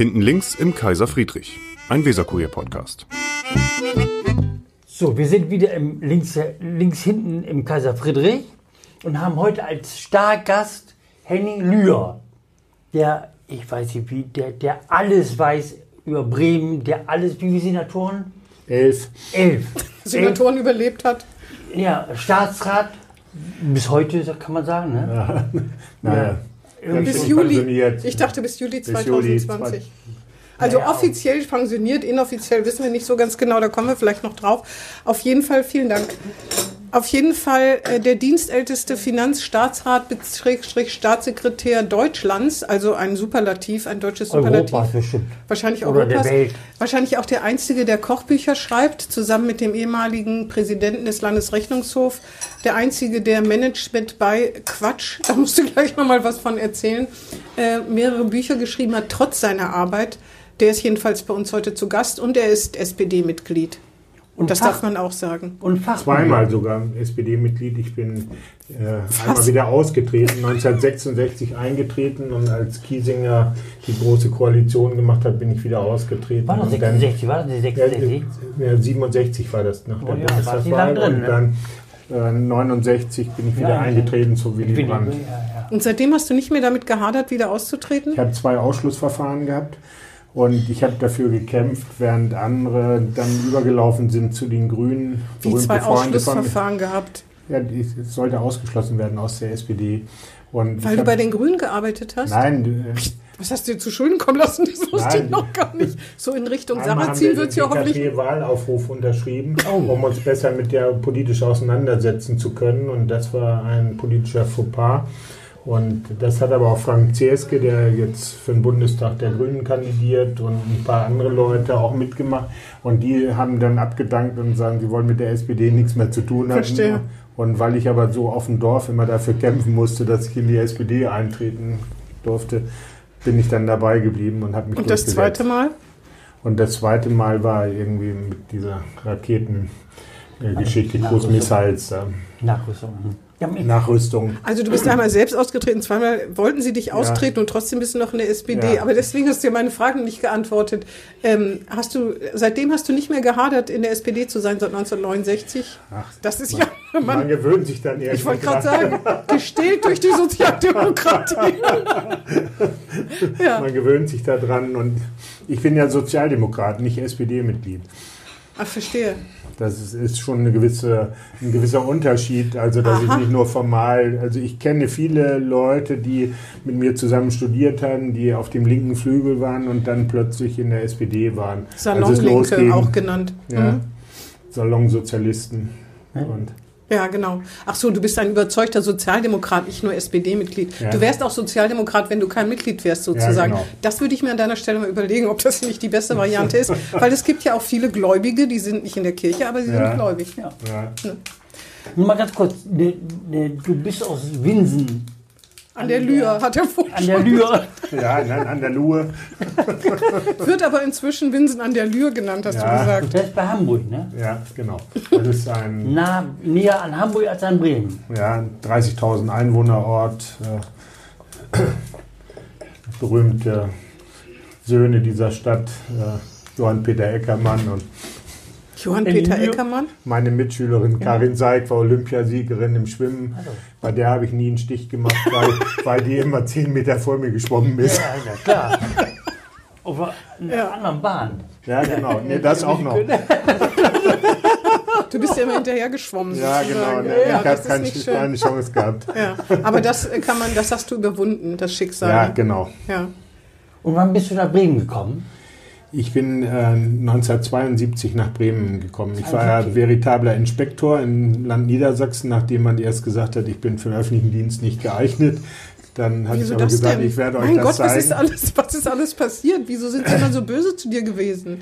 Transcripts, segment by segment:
Hinten links im Kaiser Friedrich, ein Weserkurier-Podcast. So, wir sind wieder im links, links hinten im Kaiser Friedrich und haben heute als Stargast Henning Lühr, der, ich weiß nicht wie, der, der alles weiß über Bremen, der alles, wie viele Senatoren? Elf. Elf. Senatoren überlebt hat. Ja, Staatsrat, bis heute kann man sagen, ne? Naja. Bis Juli. pensioniert. Ich dachte bis Juli Bis Juli 2020. Also Naja, offiziell pensioniert, inoffiziell wissen wir nicht so ganz genau, da kommen wir vielleicht noch drauf. Auf jeden Fall, vielen Dank. Auf jeden Fall äh, der dienstälteste Finanzstaatsrat Schrägstrich Staatssekretär Deutschlands, also ein Superlativ, ein deutsches Superlativ. Europas bestimmt. Wahrscheinlich Oder der. Welt. Wahrscheinlich auch der Einzige, der Kochbücher schreibt, zusammen mit dem ehemaligen Präsidenten des Landesrechnungshofs. Der Einzige, der Management bei Quatsch, da musst du gleich nochmal was von erzählen, äh, mehrere Bücher geschrieben hat, trotz seiner Arbeit. Der ist jedenfalls bei uns heute zu Gast und er ist SPD-Mitglied. Und Das Fach- darf man auch sagen. Und Fach Zweimal sogar SPD-Mitglied. Ich bin äh, einmal wieder ausgetreten, 1966 eingetreten und als Kiesinger die große Koalition gemacht hat, bin ich wieder ausgetreten. War das Und dann- 66? War das die 66? Ja, ja, 67 war das nach der Oh ja, Bundestagswahl drin, und ne? dann äh, 69 bin ich wieder Ja, eingetreten zu Willy Brandt. Brandt, ja, ja. Und seitdem hast du nicht mehr damit gehadert, wieder auszutreten? Ich habe zwei Ausschlussverfahren gehabt und ich habe dafür gekämpft, während andere dann übergelaufen sind zu den Grünen. Wie zwei Freunde von. Ausschlussverfahren gehabt. Ja, ich es sollte ausgeschlossen werden aus der SPD. Und Weil ich du hab- bei den Grünen gearbeitet hast? Nein, äh, Was hast du dir zu Schulden kommen lassen? Das wusste ich Nein. noch gar nicht. So in Richtung haben Sarrazin wir wird es ja den hoffentlich. DKP-Wahlaufruf unterschrieben, um uns besser mit der politisch auseinandersetzen zu können. Und das war ein politischer Fauxpas. Und das hat aber auch Frank Zierske, der jetzt für den Bundestag der Grünen kandidiert und ein paar andere Leute auch mitgemacht. Und die haben dann abgedankt und sagen, sie wollen mit der SPD nichts mehr zu tun haben. Verstehe. Und weil ich aber so auf dem Dorf immer dafür kämpfen musste, dass ich in die SPD eintreten durfte, bin ich dann dabei geblieben und habe mich Und das zweite Mal? Und das zweite Mal war irgendwie mit dieser Raketengeschichte, Also, Cruise Missiles, da. Nachrüstung. Ja. Also du bist einmal selbst ausgetreten, zweimal wollten sie dich austreten und trotzdem bist du noch in der SPD. Ja. Aber deswegen hast du dir meine Fragen nicht geantwortet. Ähm, hast du, seitdem hast du nicht mehr gehadert, in der SPD zu sein, seit 1969? Ach, Das ist man, ja, man man, gewöhnt sich dann irgendwann ich wollte gerade sagen, gestählt durch die Sozialdemokratie. ja, Man gewöhnt sich da dran und ich bin ja Sozialdemokrat, nicht SPD-Mitglied. Ach, verstehe. Das ist, ist schon eine gewisse, ein gewisser Unterschied. Also, dass Aha. ich nicht nur formal, also ich kenne viele Leute, die mit mir zusammen studiert haben, die auf dem linken Flügel waren und dann plötzlich in der SPD waren. Salonlinke losging. auch genannt. Ja, Mhm. Salonsozialisten. Und Ja, genau. Ach so, du bist ein überzeugter Sozialdemokrat, nicht nur SPD-Mitglied. Ja. Du wärst auch Sozialdemokrat, wenn du kein Mitglied wärst, sozusagen. genau. Das würde ich mir an deiner Stelle mal überlegen, ob das nicht die beste Variante ist. Weil es gibt ja auch viele Gläubige, die sind nicht in der Kirche, aber sie Ja. sind gläubig. Ja. ja, Nur mal ganz kurz, ne, ne, du bist aus Winsen, An der Lühr hat er vorhin an der Lühr. ja nein, an der Luhe. Wird aber inzwischen Winsen an der Lühr genannt, hast Ja. du gesagt. Das ist bei Hamburg, ne? Ja, genau. Das ist ein Nah, näher an Hamburg als an Bremen. ja, 30.000 Einwohnerort. Äh, berühmte Söhne dieser Stadt, äh, Johann Peter Eckermann und Johann Peter? Eckermann. meine Mitschülerin Karin Seig war Olympiasiegerin im Schwimmen. Also. Bei der habe ich nie einen Stich gemacht, weil, weil die immer 10 Meter vor mir geschwommen ist. Ja, ja klar. Auf einer Ja. anderen Bahn. Ja, genau. Nee, das auch noch. Du bist ja immer hinterher geschwommen. Ja, genau. Nee, Ja, ich habe keine, keine Chance gehabt. Ja. Aber das äh, kann man, das hast du überwunden, das Schicksal. Ja, genau. ja. Und wann bist du nach Bremen gekommen? Ich bin äh, 1972 nach Bremen gekommen. Ich war ja 72. veritabler Inspektor im Land Niedersachsen, nachdem man erst gesagt hat, ich bin für den öffentlichen Dienst nicht geeignet. Dann hat ich aber gesagt, denn? ich werde euch mein das Gott, was zeigen. ist, alles, was ist alles passiert? Wieso sind sie immer so böse zu dir gewesen?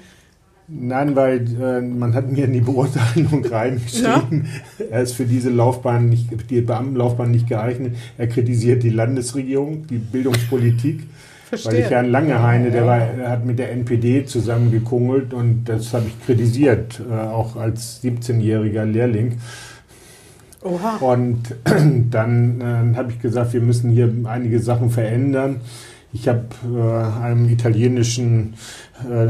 Nein, weil äh, man hat mir in die Beurteilung reingeschrieben, er ist für diese Laufbahn nicht, die Beamtenlaufbahn nicht geeignet. Er kritisiert die Landesregierung, die Bildungspolitik. Verstehe. Weil ich ja ein Langeheine, der, war, der hat mit der NPD zusammengekungelt und das habe ich kritisiert, äh, auch als 17-jähriger Lehrling. Oha. Und dann äh, habe ich gesagt, wir müssen hier einige Sachen verändern. Ich habe äh, einem italienischen, äh,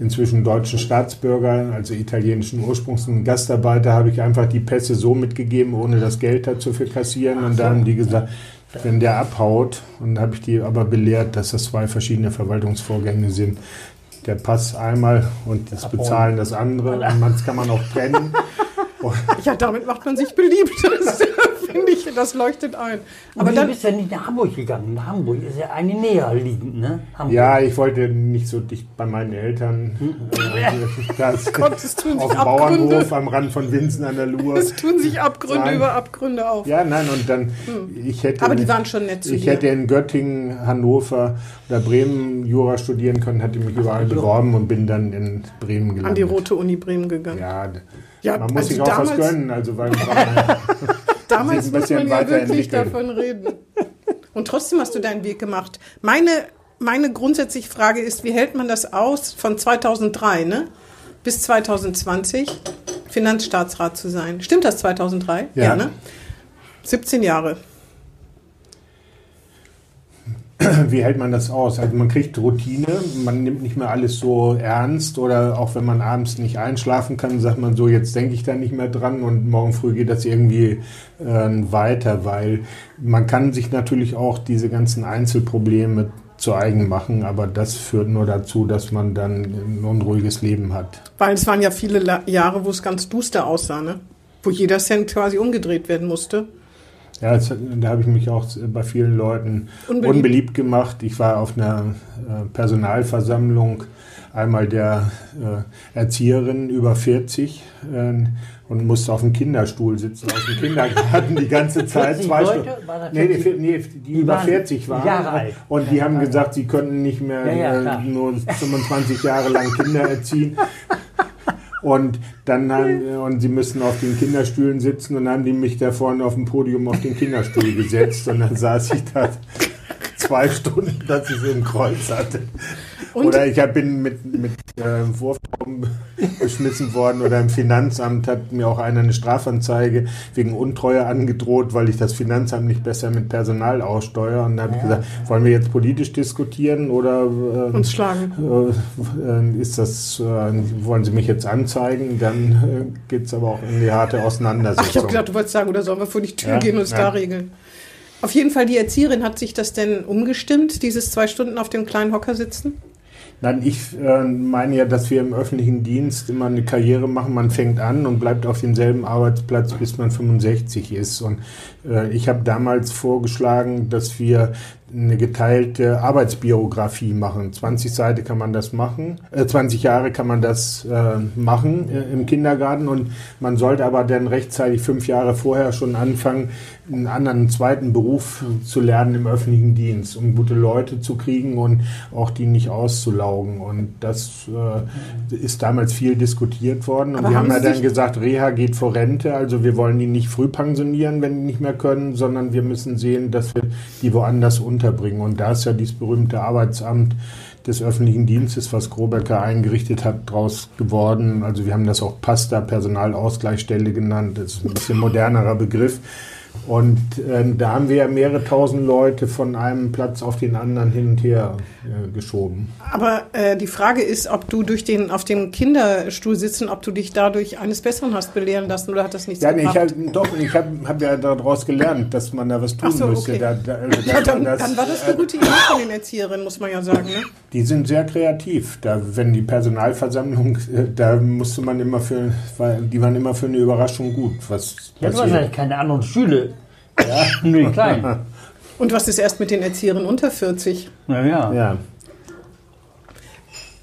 inzwischen deutschen Staatsbürger, also italienischen Ursprungs, einen Gastarbeiter, habe ich einfach die Pässe so mitgegeben, ohne das Geld dazu für kassieren. Und da haben die gesagt, wenn der abhaut, und habe ich die aber belehrt, dass das zwei verschiedene Verwaltungsvorgänge sind. Der Pass einmal und das Bezahlen das andere. Und das kann man auch trennen. ja, damit macht man sich beliebt. Das finde ich, das leuchtet ein. Aber du dann bist ja nicht nach Hamburg gegangen. Nach Hamburg ist ja eine näher liegend, ne? Hamburg. Ja, ich wollte nicht so dicht bei meinen Eltern. Äh, das Gott, es tun auf sich dem Bauernhof am Rand von Winsen an der Lur. Es tun sich Abgründe Nein. über Abgründe auf. Ja, nein, und dann, hm. ich hätte. Aber die waren schon nett zu Ich dir. hätte in Göttingen, Hannover oder Bremen Jura studieren können, hätte mich überall beworben und bin dann in Bremen gelandet. An die Rote Uni Bremen gegangen. Ja, ja, man muss also sich auch was gönnen. Also weil damals muss man ja wirklich davon reden. Und trotzdem hast du deinen Weg gemacht. Meine, meine grundsätzliche Frage ist, wie hält man das aus, von 2003 ne, bis 2020 Finanzstaatsrat zu sein? Stimmt das 2003? Ja. ja ne? 17 Jahre. wie hält man das aus? Also man kriegt Routine, man nimmt nicht mehr alles so ernst oder auch wenn man abends nicht einschlafen kann, sagt man so, jetzt denke ich da nicht mehr dran und morgen früh geht das irgendwie äh, weiter, weil man kann sich natürlich auch diese ganzen Einzelprobleme zu eigen machen, aber das führt nur dazu, dass man dann ein unruhiges Leben hat. Weil es waren ja viele Jahre, wo es ganz duster aussah, ne? wo jeder Cent quasi umgedreht werden musste. Ja, das, da habe ich mich auch bei vielen Leuten unbeliebt, unbeliebt gemacht. Ich war auf einer äh, Personalversammlung einmal der äh, Erzieherin über 40 äh, und musste auf dem Kinderstuhl sitzen, aus dem Kindergarten die ganze Zeit. Zwei Stunden. Nee, die, nee, die, die über 40 waren. Jahre alt. Und die haben gesagt, sie könnten nicht mehr ja, ja, äh, nur 25 Jahre lang Kinder erziehen. Und dann haben, und sie müssen auf den Kinderstühlen sitzen und dann haben die mich da vorne auf dem Podium auf den Kinderstuhl gesetzt und dann saß ich da zwei Stunden, dass ich so im Kreuz hatte. Und? Oder ich bin mit, mit äh, Wurftrauben geschmissen worden oder im Finanzamt hat mir auch einer eine Strafanzeige wegen Untreue angedroht, weil ich das Finanzamt nicht besser mit Personal aussteuere. Und da habe ja. ich gesagt, wollen wir jetzt politisch diskutieren oder äh, uns schlagen? Äh, ist das, äh, wollen Sie mich jetzt anzeigen? Dann äh, geht es aber auch in die harte Auseinandersetzung. Ach, ich habe gedacht, du wolltest sagen, oder sollen wir vor die Tür ja? gehen und es ja. da regeln? Auf jeden Fall, die Erzieherin hat sich das denn umgestimmt, dieses zwei Stunden auf dem kleinen Hocker sitzen? Nein, ich äh, meine ja, dass wir im öffentlichen Dienst immer eine Karriere machen. Man fängt an und bleibt auf demselben Arbeitsplatz, bis man 65 ist. Und äh, ich habe damals vorgeschlagen, dass wir eine geteilte Arbeitsbiografie machen. 20 Seiten kann man das machen, äh, 20 Jahre kann man das äh, machen äh, im Kindergarten und man sollte aber dann rechtzeitig fünf Jahre vorher schon anfangen, einen anderen zweiten Beruf zu lernen im öffentlichen Dienst, um gute Leute zu kriegen und auch die nicht auszulaugen. Und das äh, ist damals viel diskutiert worden. Und aber wir haben, haben ja dann gesagt, Reha geht vor Rente, also wir wollen die nicht früh pensionieren, wenn die nicht mehr können, sondern wir müssen sehen, dass wir die woanders unterbringen. Und da ist ja dieses berühmte Arbeitsamt des öffentlichen Dienstes, was Grobecker eingerichtet hat, daraus geworden. Also wir haben das auch PASTA, Personalausgleichsstelle genannt. Das ist ein bisschen modernerer Begriff. Und äh, da haben wir ja mehrere tausend Leute von einem Platz auf den anderen hin und her äh, geschoben. Aber äh, die Frage ist, ob du durch den auf dem Kinderstuhl sitzen, ob du dich dadurch eines Besseren hast belehren lassen oder hat das nichts ja, gebracht? Ja, ich, doch, ich habe hab ja daraus gelernt, dass man da was tun so, müsste. Okay. Da, da, ja, dann, das, dann, war das eine gute Idee von den Erzieherinnen, muss man ja sagen. Ne? Die sind sehr kreativ. Da, wenn die Personalversammlung, äh, da musste man immer für, die waren immer für eine Überraschung gut. Was ja, du hast eigentlich keine anderen Stühle. Ja, nur die kleinen. Und was ist erst mit den Erzieherinnen unter 40? Ja, ja. ja.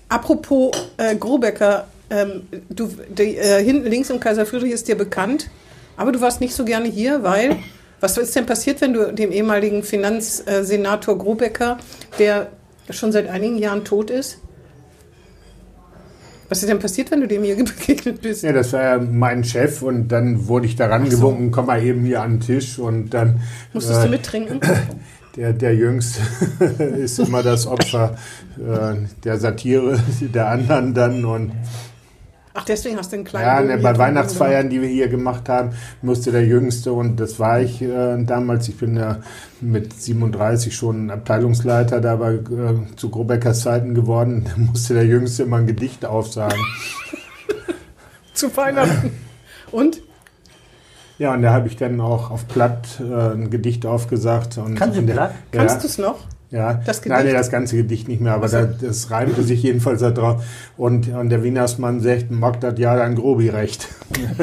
Apropos äh, Grobecker, ähm, du, die, äh, hinten links im Kaiser Friedrich ist dir bekannt, aber du warst nicht so gerne hier, weil was ist denn passiert, wenn du dem ehemaligen Finanzsenator Grobecker, der schon seit einigen Jahren tot ist, was ist denn passiert, wenn du dem hier begegnet bist? Ja, das war ja mein Chef und dann wurde ich daran so. gewunken, komm mal eben hier an den Tisch und dann. Musstest äh, du mittrinken? Der, der Jüngste ist immer das Opfer äh, der Satire der anderen dann und Ach, deswegen hast du einen kleinen Ja, Bogen ne, bei Weihnachtsfeiern, die wir hier gemacht haben, musste der Jüngste, und das war ich äh, damals, ich bin ja mit 37 schon Abteilungsleiter da bei, äh, zu Grobeckers Zeiten geworden, da musste der Jüngste immer ein Gedicht aufsagen. Zu Weihnachten. Und? ja, und da habe ich dann auch auf Platt äh, ein Gedicht aufgesagt. Und Kannst du und der- Platt? Ja, Kannst du es noch? Ja, Das Nein, nee, Gedicht? das ganze Gedicht nicht mehr, aber da, das reimte sich jedenfalls da drauf. Und, und der Wienersmann sagt, mag das ja dann Grobi recht.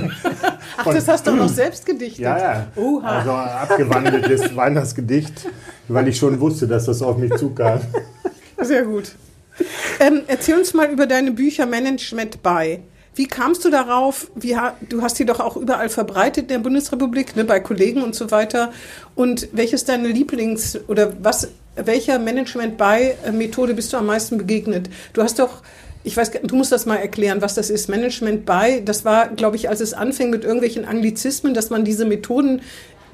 Ach, das hast du auch noch selbst gedichtet. Ja, ja. Oha. Also abgewandeltes Weihnachtsgedicht, weil ich schon wusste, dass das auf mich zukam. Sehr gut. Ähm, erzähl uns mal über deine Bücher Management bei. Wie kamst du darauf? Wie, du hast die doch auch überall verbreitet in der Bundesrepublik, ne, bei Kollegen und so weiter. Und welches deine Lieblings- oder was, welcher Management bei Methode bist du am meisten begegnet? Du hast doch, ich weiß, du musst das mal erklären, was das ist. Management bei, das war, glaube ich, als es anfing mit irgendwelchen Anglizismen, dass man diese Methoden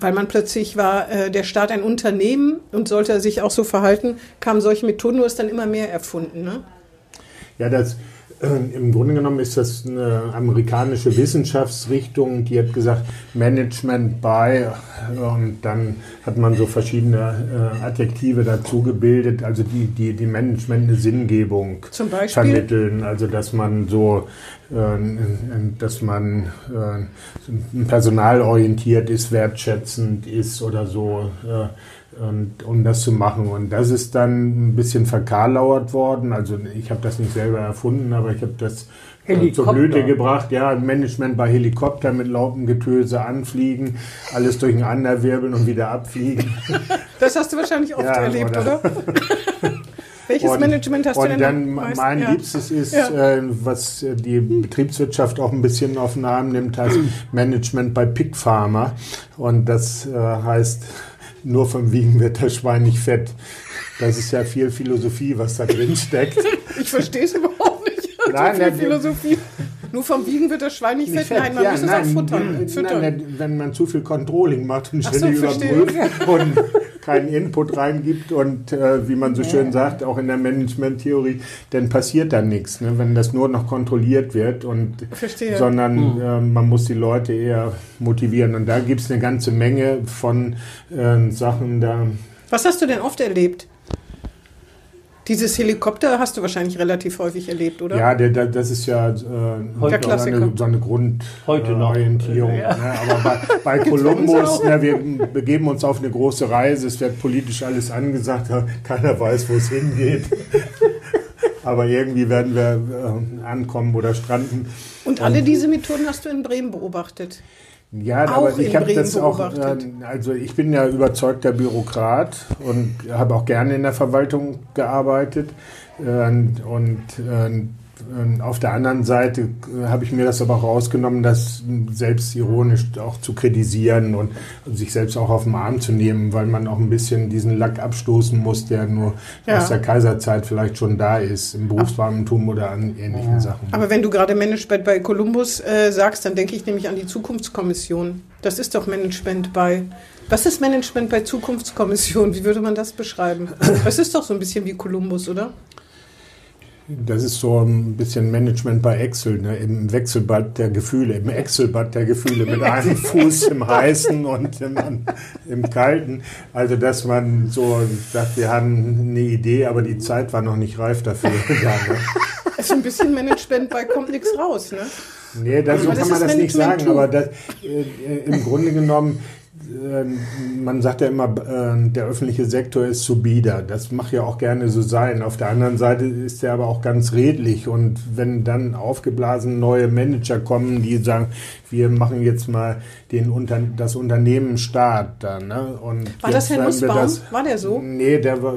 weil man plötzlich war äh, der Staat ein Unternehmen und sollte sich auch so verhalten, kamen solche Methoden, du hast dann immer mehr erfunden. Ne? Ja, das, im Grunde genommen ist das eine amerikanische Wissenschaftsrichtung, die hat gesagt, Management by, äh, und dann hat man so verschiedene äh, Adjektive dazu gebildet, also die, die, die Management eine Sinngebung Zum Beispiel? vermitteln, also dass man so, äh, dass man äh, personalorientiert ist, wertschätzend ist oder so. Und, um das zu machen. Und das ist dann ein bisschen verkarlauert worden. Also ich habe das nicht selber erfunden, aber ich habe das äh, zur Helikopter. Blüte gebracht. Ja, Management bei Helikopter mit Laupengetöse anfliegen, alles durcheinanderwirbeln und wieder abfliegen. Das hast du wahrscheinlich oft Ja, erlebt, oder? oder? Welches Und- Management hast und du denn dann am meisten? mein ja. Liebstes ist, Ja. äh, was äh, die Betriebswirtschaft auch ein bisschen auf den Arm nimmt, heißt Management bei Pig Farmer. Und das äh, heißt, nur vom Wiegen wird das Schwein nicht fett. Das ist ja viel Philosophie, was da drin steckt. Ich verstehe es überhaupt nicht. Nein, so viel nein, Philosophie. Nur vom Wiegen wird das Schwein nicht, Nicht fett. Nein, man muss es auch futtern. füttern. nein, wenn man zu viel Controlling macht und so, ständig verstehe. überprüft und keinen Input reingibt und äh, wie man so schön sagt, auch in der Management-Theorie, dann passiert da nichts, ne? wenn das nur noch kontrolliert wird und Verstehe. sondern äh, man muss die Leute eher motivieren und da gibt es eine ganze Menge von äh, Sachen da. Was hast du denn oft erlebt? Dieses Helikopter hast du wahrscheinlich relativ häufig erlebt, oder? Ja, der, der, das ist ja äh, Heute eine, so eine. Grundorientierung. Ja. Ne? Aber bei, bei auch. ne, wir begeben uns auf eine große Reise, es wird politisch alles angesagt, keiner weiß, wo es hingeht. Aber irgendwie werden wir äh, ankommen oder stranden. Und alle diese Methoden hast du in Bremen beobachtet. Ja, Auch aber ich habe das auch, äh, also ich bin ja überzeugter Bürokrat und habe auch gerne in der Verwaltung gearbeitet. Äh, und äh, auf der anderen Seite äh, habe ich mir das aber auch rausgenommen, das selbstironisch auch zu kritisieren und sich selbst auch auf den Arm zu nehmen, weil man auch ein bisschen diesen Lack abstoßen muss, der nur Ja. aus der Kaiserzeit vielleicht schon da ist, im Berufsbeamtentum oder an ähnlichen Sachen. Aber wenn du gerade Management bei Columbus äh, sagst, dann denke ich nämlich an die Zukunftskommission. Das ist doch Management bei. Was ist Management bei Zukunftskommission? Wie würde man das beschreiben? Das ist doch so ein bisschen wie Columbus, oder? Das ist so ein bisschen Management bei Excel, ne? im Wechselbad der Gefühle, im Excel-Bad der Gefühle, mit einem Fuß im heißen und im, im kalten. Also, dass man so sagt, wir haben eine Idee, aber die Zeit war noch nicht reif dafür. ja, ne? Also ein bisschen Management bei kommt nichts raus, ne? Nee, das, so Aber das kann man ist das nicht sagen, aber das, äh, im Grunde genommen, äh, man sagt ja immer, äh, der öffentliche Sektor ist zu bieder. Das mag ja auch gerne so sein. Auf der anderen Seite ist er aber auch ganz redlich. Und wenn dann aufgeblasen neue Manager kommen, die sagen, wir machen jetzt mal den Unter das Unternehmen Staat. Ne? Und War das Herr Nussbaum? War der so? Nee, der war.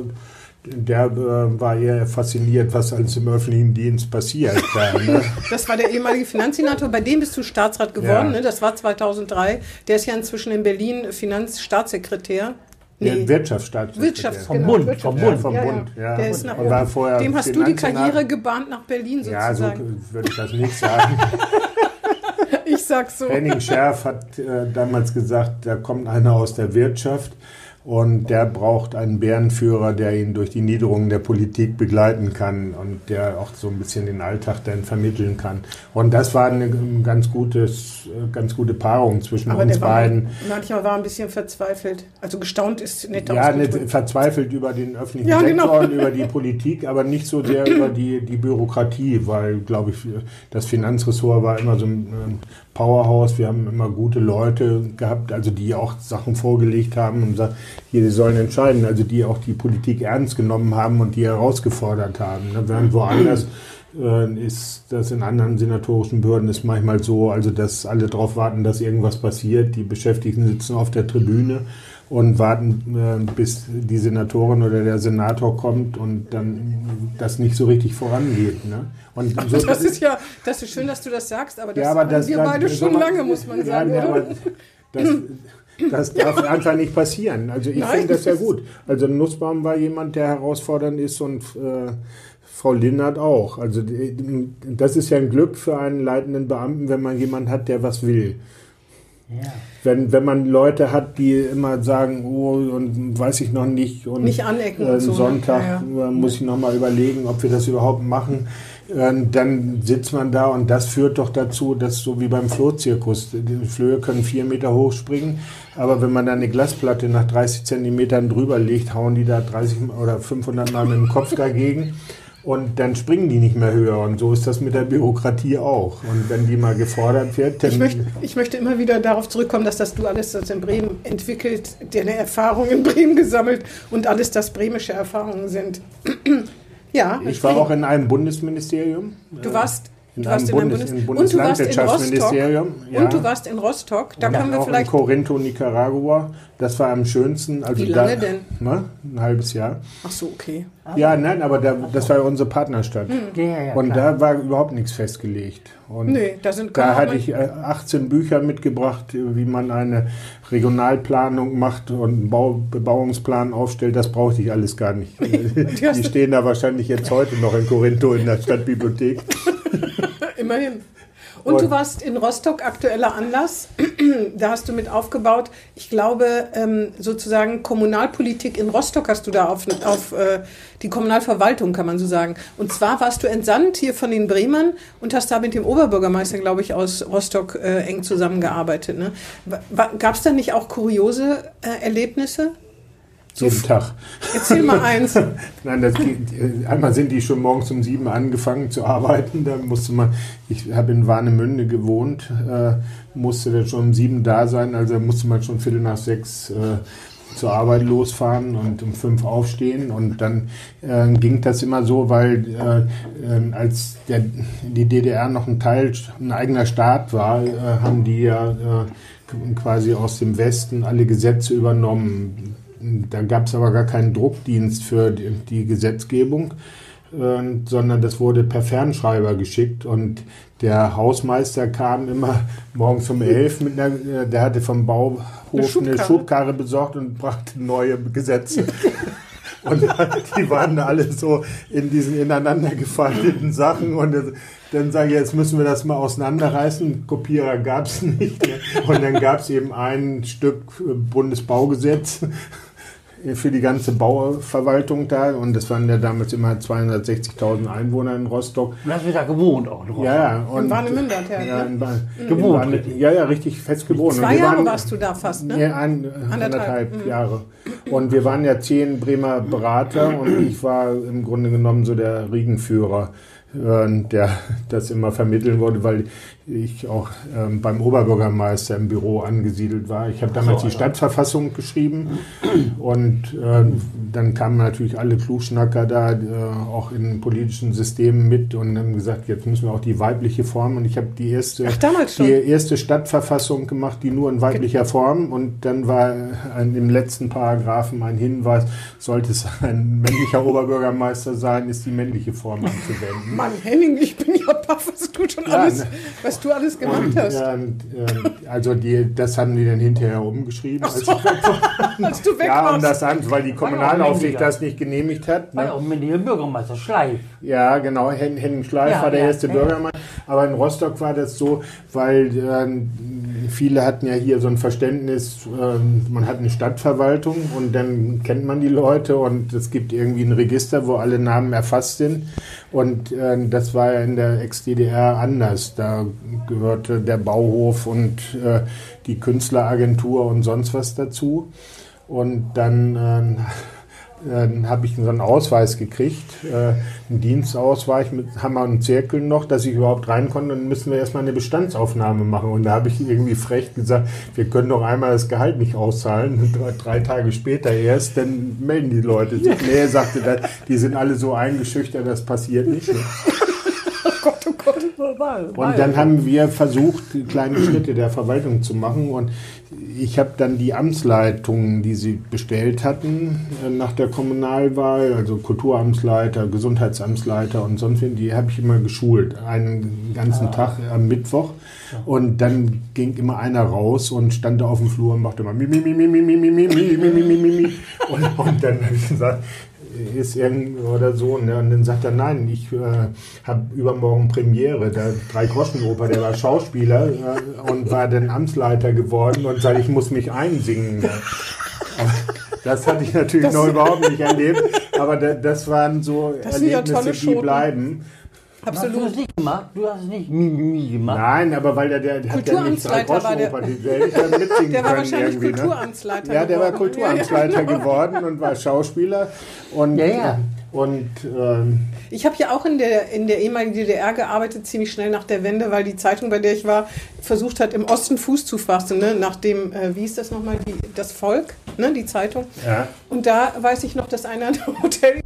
Der äh, war eher fasziniert, was alles im öffentlichen Dienst passiert. Da, ne? Das war der ehemalige Finanzsenator, bei dem bist du Staatsrat geworden, Ja. ne? Das war 2003. Der ist ja inzwischen in Berlin Finanzstaatssekretär. Der Wirtschaftsstaatssekretär. Wirtschafts Vom genau, Bund, Wirtschafts- vom Bund. vom Ja, ja. Bund, ja. Der ist nach Und war vorher Dem hast du die. Karriere gebahnt nach Berlin Ja, so sozusagen. würde ich das nicht sagen. ich sag so. Henning Scherf hat äh, damals gesagt, da kommt einer aus der Wirtschaft Und der braucht einen Bärenführer, der ihn durch die Niederungen der Politik begleiten kann und der auch so ein bisschen den Alltag dann vermitteln kann. Und das war eine ganz, gutes, ganz gute Paarung zwischen Aber uns war beiden. manchmal war ein bisschen verzweifelt. Also gestaunt ist nicht Ja, nicht verzweifelt über den öffentlichen Ja, Sektor genau. und über die Politik, aber nicht so sehr über die, die Bürokratie, weil, glaube ich, das Finanzressort war immer so ein Powerhouse. Wir haben immer gute Leute gehabt, also die auch Sachen vorgelegt haben und gesagt, hier, die sollen entscheiden, also die auch die Politik ernst genommen haben und die herausgefordert haben. Ne? Während woanders äh, ist das in anderen senatorischen Behörden ist manchmal so, also dass alle darauf warten, dass irgendwas passiert. Die Beschäftigten sitzen auf der Tribüne und warten, äh, bis die Senatorin oder der Senator kommt und dann das nicht so richtig vorangeht. Ne? Und so, Das ist ja, das ist schön, dass du das sagst, aber das ja, aber haben das wir das- beide so schon man- lange, muss man ja, sagen, ne, oder? aber das, das darf einfach nicht passieren. Also ich finde das ja gut. Also Nussbaum war jemand, der herausfordernd ist und äh, Frau Linnert auch. Also die- das ist ja ein Glück für einen leitenden Beamten, wenn man jemanden hat, der was will. Ja. Wenn, wenn man Leute hat, die immer sagen, oh, und weiß ich noch nicht und Nicht anecken äh, und so, ne? Sonntag Ja, äh, muss ich noch mal überlegen, ob wir das überhaupt machen. Dann sitzt man da und das führt doch dazu, dass so wie beim Flohzirkus, die Flöhe können vier Meter hoch springen, aber wenn man da eine Glasplatte nach 30 Zentimetern drüber legt, hauen die da 30 oder 500 Mal mit dem Kopf dagegen. Und dann springen die nicht mehr höher. Und so ist das mit der Bürokratie auch. Und wenn die mal gefordert wird, dann Ich möchte, ich möchte immer wieder darauf zurückkommen, dass das du alles das in Bremen entwickelt, deine Erfahrungen in Bremen gesammelt und alles das bremische Erfahrungen sind. Ja, Ich war auch in einem Bundesministerium. Du warst, in du warst einem in einem Bundes- Bundes im und du warst in Rostock Bundeslandwirtschaftsministerium. Ja. und du warst in Rostock. Da Und können wir auch vielleicht. in Corinto, Nicaragua. Das war am schönsten. Also Wie lange da, denn? Ne? Ein halbes Jahr. Ach so, okay. Ja, nein, aber da, das war ja unsere Partnerstadt. Ja, ja, und klar. da war überhaupt nichts festgelegt. Und Nee, da sind da hatte ich äh, 18 Bücher mitgebracht, äh, wie man eine Regionalplanung macht und einen Bau Bebauungsplan aufstellt. Das brauchte ich alles gar nicht. Die stehen da wahrscheinlich jetzt heute noch in Corinto in der Stadtbibliothek. Immerhin. Und, du warst in Rostock, aktueller Anlass. da hast du mit aufgebaut. Ich glaube, ähm, sozusagen Kommunalpolitik in Rostock hast du da auf, auf äh, die Kommunalverwaltung, kann man so sagen. Und zwar warst du entsandt hier von den Bremern und hast da mit dem Oberbürgermeister, glaube ich, aus Rostock äh, eng zusammengearbeitet. Ne? Gab es da nicht auch kuriose äh, Erlebnisse? Jeden Tag. Erzähl mal eins. Nein, das äh, einmal sind die schon morgens um sieben angefangen zu arbeiten. Da musste man, ich habe in Warnemünde gewohnt, äh, musste dann schon um sieben da sein. Also musste man schon Viertel nach sechs äh, zur Arbeit losfahren und um fünf aufstehen. Und dann äh, ging das immer so, weil äh, äh, als der, die DDR noch ein Teil, ein eigener Staat war, haben die ja quasi aus dem Westen alle Gesetze übernommen. Da gab es aber gar keinen Druckdienst für die, die Gesetzgebung, äh, sondern das wurde per Fernschreiber geschickt und der Hausmeister kam immer morgens um elf mit einer, äh, der hatte vom Bauhof Eine eine Schubkarre. Schubkarre, besorgt und brachte neue Gesetze. Und die waren alle so in diesen ineinander gefalteten Sachen. Und dann sage ich, jetzt müssen wir das mal auseinanderreißen. Kopierer gab es nicht. Und dann gab es eben ein Stück äh, Bundesbaugesetz für die ganze Bauverwaltung da. Und das waren ja damals immer 260.000 Einwohner in Rostock. Du hast du da gewohnt auch. in Ja, ja. Und, In Warnemünde hat er, ja, ne? in Wa- Gewohnt, in. Ja, ja, richtig fest gewohnt. Zwei Jahre waren- warst du da fast, ne? Nee, ein, anderthalb, Jahre. Und wir waren ja zehn Bremer Berater und ich war im Grunde genommen so der Riegenführer, äh, der das immer vermitteln wollte, weil ich auch ähm, beim Oberbürgermeister im Büro angesiedelt war. Ich habe damals die Stadtverfassung geschrieben und äh, dann kamen natürlich alle Klugschnacker da, äh, auch in politischen Systemen mit und haben gesagt, jetzt müssen wir auch die weibliche Form und ich habe die erste Ach, damals schon? die erste Stadtverfassung gemacht, die nur in weiblicher Form und dann war ein, im letzten Paragraphen ein Hinweis, sollte es ein männlicher Oberbürgermeister sein, ist die männliche Form anzuwenden. Mann, Henning, ich bin ja baff, was du schon Ja, alles, ne. was du alles gemacht hast. Ja, und, äh, also die, das haben die dann hinterher umgeschrieben. als war. Als du weg ja, warst. und das Amt, weil die Kommunalaufsicht das nicht genehmigt hat. War Ne? ja auch mit dem Bürgermeister Schleif. Ja, genau. Hen Henning Schleif Ja, war der ja, erste ja. Bürgermeister. Aber in Rostock war das so, weil ähm, viele hatten ja hier so ein Verständnis, ähm, man hat eine Stadtverwaltung und dann kennt man die Leute und es gibt irgendwie ein Register, wo alle Namen erfasst sind. Und äh, das war ja in der Ex-DDR anders. Da gehörte der Bauhof und äh, die Künstleragentur und sonst was dazu. Und dann äh, dann habe ich so einen Ausweis gekriegt, äh, einen Dienstausweis mit Hammer und Zirkel noch, dass ich überhaupt rein konnte. Dann müssen wir erstmal eine Bestandsaufnahme machen. Und da habe ich irgendwie frech gesagt, wir können doch einmal das Gehalt nicht auszahlen. Drei, drei Tage später erst, dann melden die Leute sich. Nee, sagte, das, die sind alle so eingeschüchtert, das passiert nicht. Oh Gott. Und dann haben wir versucht, kleine Schritte der Verwaltung zu machen. Und ich habe dann die Amtsleitungen, die sie bestellt hatten äh, nach der Kommunalwahl, also Kulturamtsleiter, Gesundheitsamtsleiter und sonst wen, die habe ich immer geschult, einen ganzen Tag am Mittwoch. Und dann ging immer einer raus und stand da auf dem Flur und machte immer mi, mi, mi, mi, mi, mi, mi, mi, mi, mi, mi, mi. Und, und dann habe ich gesagt, ist irgend oder so. Ne? Und dann sagt er, nein, ich äh, habe übermorgen Premiere. Der Drei-Groschen-Oper, der war Schauspieler äh, und war dann Amtsleiter geworden und sagt, ich muss mich einsingen. Das hatte ich natürlich Das- noch überhaupt nicht erlebt. Aber da, das waren so Das sind ja Erlebnisse, die Schoten. Bleiben. Hast du das Absolut. nicht gemacht? Du hast es nicht Mimimi gemacht. Nein, aber weil der, der der hat ja nicht Kulturamtsleiter war der- hätte ich ja mitsingen Der war wahrscheinlich irgendwie, ne? Kulturamtsleiter. Ja, der war geworden. Kulturamtsleiter Ja, ja, geworden und war Schauspieler. Und, Ja, ja. Und ähm, Ich habe ja auch in der, in der ehemaligen DDR gearbeitet, ziemlich schnell nach der Wende, weil die Zeitung, bei der ich war, versucht hat, im Osten Fuß zu fassen. Ne? Nach dem, äh, wie hieß das nochmal, die, das Volk, ne? die Zeitung. ja. Und da weiß ich noch, dass einer ein Hotel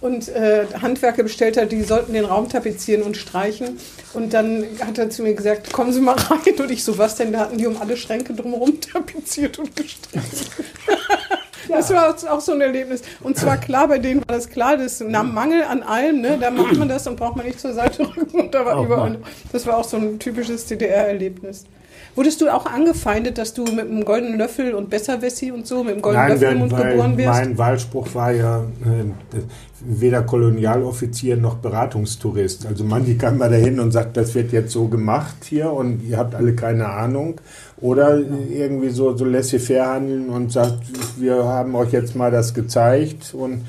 und äh, Handwerker bestellt hat, die sollten den Raum tapezieren und streichen. Und dann hat er zu mir gesagt, kommen Sie mal rein. Und ich so, was denn? Da hatten die um alle Schränke drumherum tapeziert und gestrichen. Das war auch so ein Erlebnis. Und zwar klar, bei denen war das klar, das ist ein Mangel an allem, ne? da macht man das und braucht man nicht zur Seite rücken. Und da war Oh, überall, das war auch so ein typisches DDR-Erlebnis. Wurdest du auch angefeindet, dass du mit einem goldenen Löffel und Besserwessi und so, mit einem goldenen Nein, Löffel im Mund geboren wirst? mein Wahlspruch war ja äh, weder Kolonialoffizier noch Beratungstourist. Also manche kam mal dahin und sagt, das wird jetzt so gemacht hier und ihr habt alle keine Ahnung. Oder irgendwie so, so laissez-faire handeln und sagt, wir haben euch jetzt mal das gezeigt und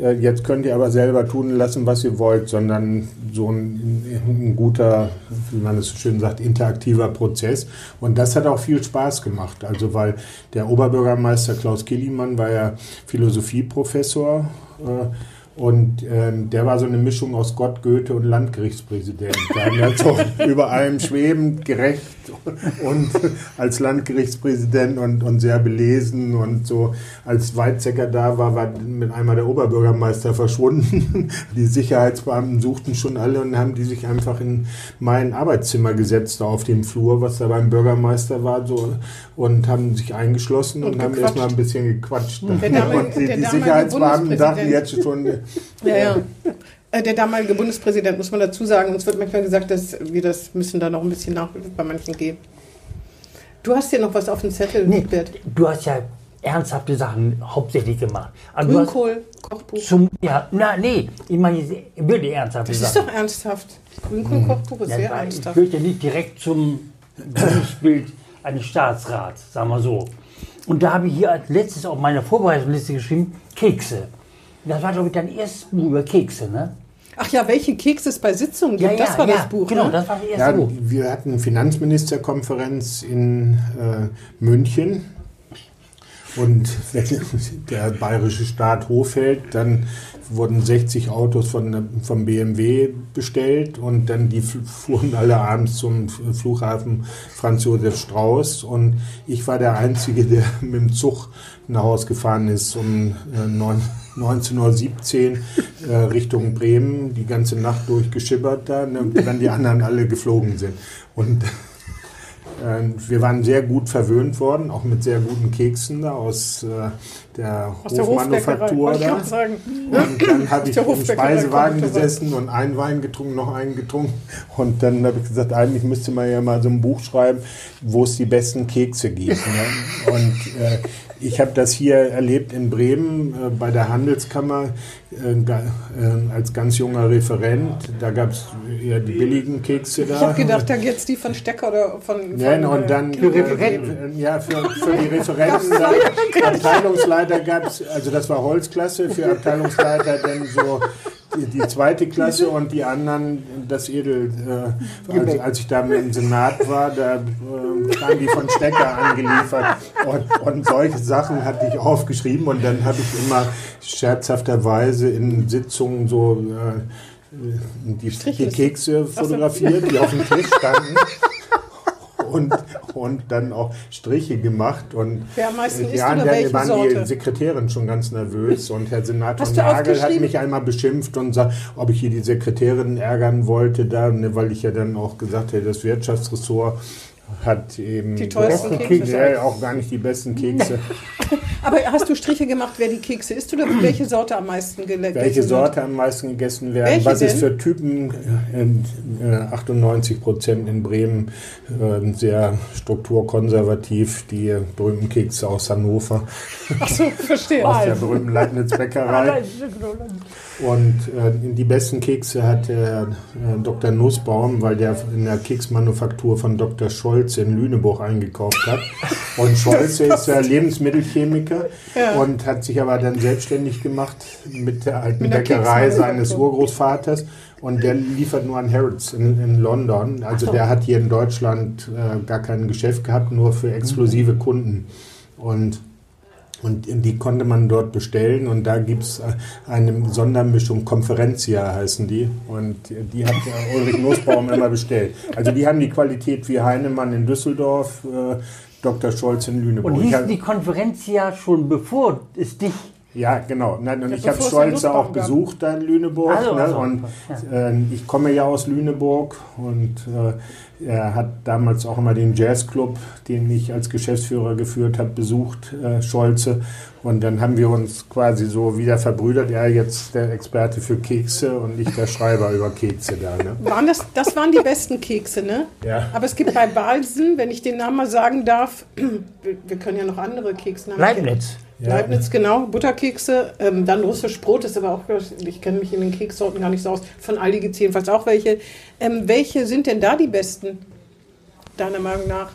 äh, jetzt könnt ihr aber selber tun lassen, was ihr wollt, sondern so ein, ein guter, wie man es so schön sagt, interaktiver Prozess. Und das hat auch viel Spaß gemacht. Also weil der Oberbürgermeister Klaus Killimann war ja Philosophieprofessor. Äh, und ähm, der war so eine Mischung aus Gott, Goethe und Landgerichtspräsident. Der hat so über allem schwebend, gerecht und als Landgerichtspräsident und, und sehr belesen. Und so als Weizsäcker da war, war mit einmal der Oberbürgermeister verschwunden. Die Sicherheitsbeamten suchten schon alle und haben die sich einfach in mein Arbeitszimmer gesetzt, da auf dem Flur, was da beim Bürgermeister war, so und haben sich eingeschlossen und, Und haben erstmal ein bisschen gequatscht. Der die, der die Sicherheitsbeamten dachten jetzt schon, Ja, ja. Äh, Der damalige Bundespräsident, muss man dazu sagen. Uns wird manchmal gesagt, dass wir das müssen da noch ein bisschen Nachhilfe bei manchen geben. Du hast hier noch was auf dem Zettel, Nee, Bert. du hast ja ernsthafte Sachen hauptsächlich gemacht. Hast Grünkohl, Kochbuch. zum, ja, na, nee, ich meine wirklich ernsthafte Das ist Sachen. doch ernsthaft. Grünkohl, Kochbuch ist Ja, sehr ernsthaft. Ich ja nicht direkt zum Berufsbild eines Staatsrats, sagen wir so. Und da habe ich hier als letztes auf meiner Vorbereitungsliste geschrieben, Kekse. Das war, glaube ich, dein erstes Buch über Kekse, ne? Ach ja, welche Kekse es bei Sitzungen gibt, das war das Buch. Genau, ne? das war das erste Ja, Buch. wir hatten Finanzministerkonferenz in äh, München und wenn der bayerische Staat hochfällt, dann wurden 60 Autos von, vom BMW bestellt und dann die fuhren alle abends zum Flughafen Franz Josef Strauß und ich war der Einzige, der mit dem Zug nach Hause gefahren ist um äh, neun- 19.17 Uhr äh, Richtung Bremen, die ganze Nacht durchgeschippert da, ne, wenn die anderen alle geflogen sind. Und äh, wir waren sehr gut verwöhnt worden, auch mit sehr guten Keksen da aus äh, der Aus der Hofmanufaktur ich da. sagen. Und dann habe ich der im Speisewagen gesessen und einen Wein getrunken, noch einen getrunken. Und dann habe ich gesagt, eigentlich müsste man ja mal so ein Buch schreiben, wo es die besten Kekse gibt. Ne? Und äh, ich habe das hier erlebt in Bremen äh, bei der Handelskammer äh, äh, als ganz junger Referent. Da gab es eher die billigen Kekse da. Ich habe gedacht, da jetzt die von Stecker oder von. Nein, von, und dann Für äh, Referenten. ja, für, für die Referenten, dann Abteilungsleiter gab es, also das war Holzklasse, für Abteilungsleiter dann so die, zweite Klasse und die anderen das Edel. Äh, als, als ich da im Senat war, da äh, kamen die von Stecker angeliefert. Und, und solche Sachen hatte ich aufgeschrieben und dann habe ich immer scherzhafterweise in Sitzungen so äh, die, die Kekse fotografiert, die auf dem Tisch standen und, und dann auch Striche gemacht. Und Wer am meisten isst ja, oder dann waren Sorte? die Sekretärin schon ganz nervös und Herr Senator Nagel hat mich einmal beschimpft und sagt, ob ich hier die Sekretärin ärgern wollte, da, ne, weil ich ja dann auch gesagt hätte, das Wirtschaftsressort hat eben Die teuersten doch- Kekse. Ja, auch gar nicht die besten Kekse. Aber hast du Striche gemacht, wer die Kekse isst oder welche Sorte am meisten geleckt Welche Sorte am meisten gegessen werden? Welche Was ist denn? für Typen? Äh, 98 Prozent in Bremen äh, sehr strukturkonservativ. Die berühmten Kekse aus Hannover, Achso, verstehe. aus der berühmten Leibniz-Bäckerei. Und äh, die besten Kekse hat der äh, Dr. Nussbaum, weil der in der Keksmanufaktur von Dr. Scholz in Lüneburg eingekauft hat. Und Scholze ist ja Lebensmittelchemiker Ja. und hat sich aber dann selbstständig gemacht mit der alten Mit der Bäckerei Keksmanufaktur. seines Urgroßvaters. Und der liefert nur an Harrods in, in London. Also der hat hier in Deutschland äh, gar kein Geschäft gehabt, nur für exklusive Kunden. Und und die konnte man dort bestellen und da gibt es eine Sondermischung, Conferencia heißen die. Und die hat Ulrich Nussbaum immer bestellt. Also die haben die Qualität wie Heinemann in Düsseldorf, äh, Dr. Scholz in Lüneburg. Und Ich hieß hab- die Konferenz ja schon bevor es dich. Ja, genau. Nein, und Ja, ich habe Nussbaum auch besucht da in Lüneburg. Also, ne? also, und ja. äh, ich komme ja aus Lüneburg und äh, er hat damals auch immer den Jazzclub, den ich als Geschäftsführer geführt habe, besucht, äh, Scholze. Und dann haben wir uns quasi so wieder verbrüdert. Er jetzt der Experte für Kekse und ich der Schreiber über Kekse da. Ne? Waren das, das waren die besten Kekse, ne? Ja. Aber es gibt bei Balsen, wenn ich den Namen mal sagen darf, wir, können ja noch andere Keksnamen. Leibniz. Ja. Leibniz, genau. Butterkekse, ähm, dann russisch Brot ist aber auch, ich kenne mich in den Kekssorten gar nicht so aus. Von Aldi gibt es jedenfalls auch welche. Ähm, welche sind denn da die besten, deiner Meinung nach?